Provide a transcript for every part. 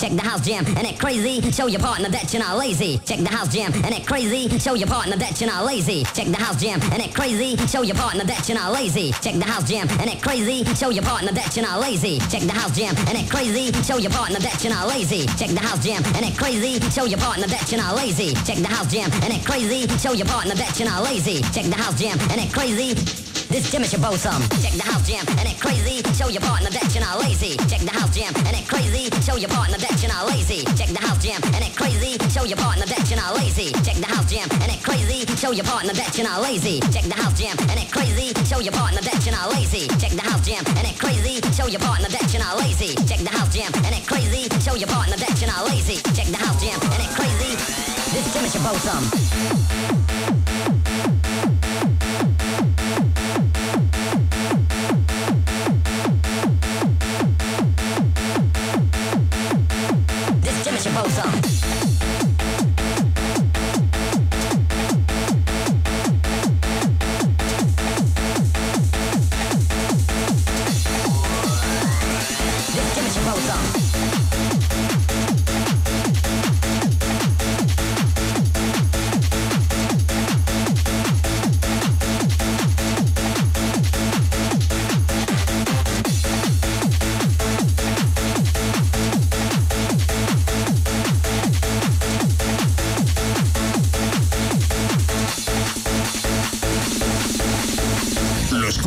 Check the house jam and it crazy. Show your partner that you're not lazy. Check the house jam and it crazy. Show your partner that you're not lazy. Check the house jam and it crazy. Show your partner that you're not lazy. Check the house jam and it crazy. Show your partner that you're not lazy. Check the house jam and it crazy. Show your partner that you're not lazy. Check the house jam and it crazy. Show your partner that you're not lazy. Check the house jam and it crazy. Show your partner that you're not lazy. Check the house jam and it crazy. This gym is your bosom. Check the house jam and it crazy. Show your partner that you're not lazy. Check the house jam and it crazy. Show your partner that you're not lazy. Check the house jam and it crazy. Show your partner that you're not lazy. Check the house jam and it crazy. Show your partner that you're not lazy. Check the house jam and it crazy. Show your partner that you're not lazy. Check the house jam and it crazy. Show your partner that you're not lazy. Check the house jam and it crazy. Show your partner that you're not lazy. Check the house jam and it crazy. This gym is your bosom.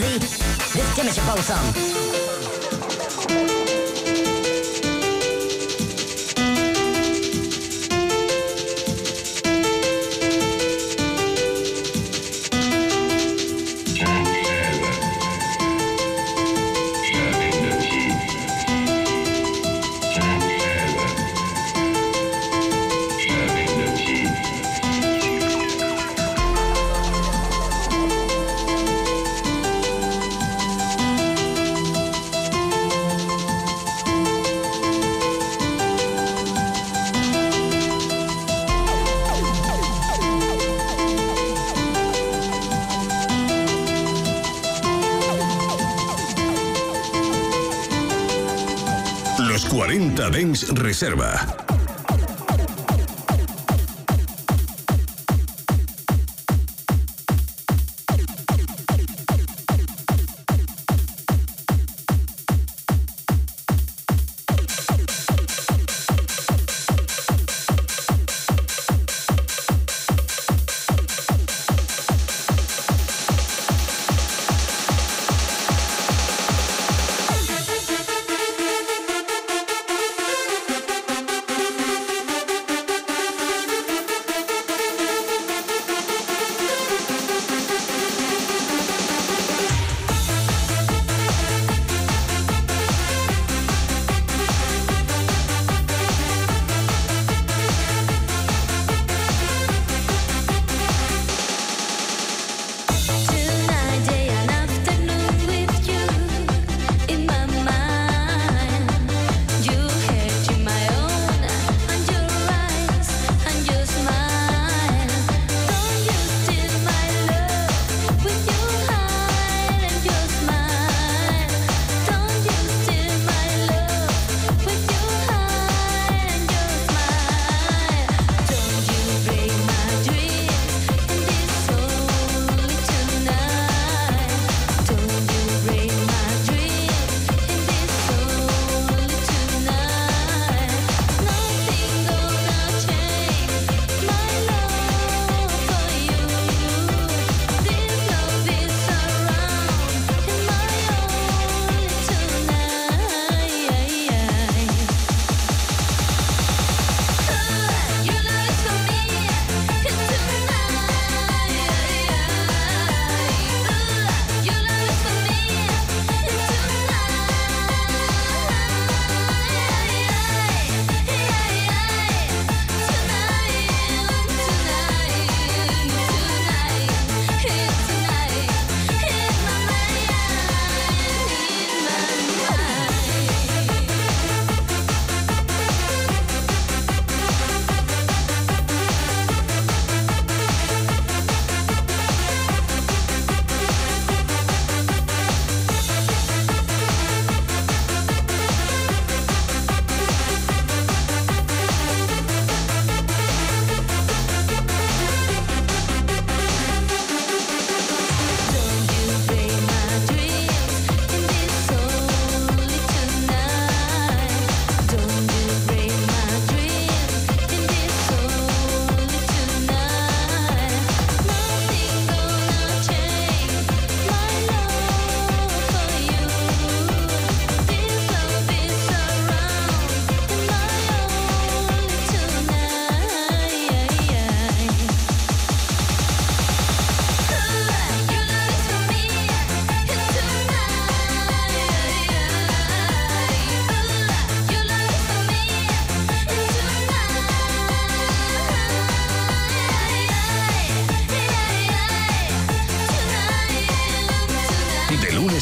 crazy. This Jimmy should blow some. Reserva.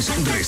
Sessions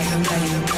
Bye.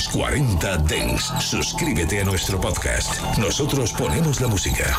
40 Dents. Suscríbete a nuestro podcast. Nosotros ponemos la música.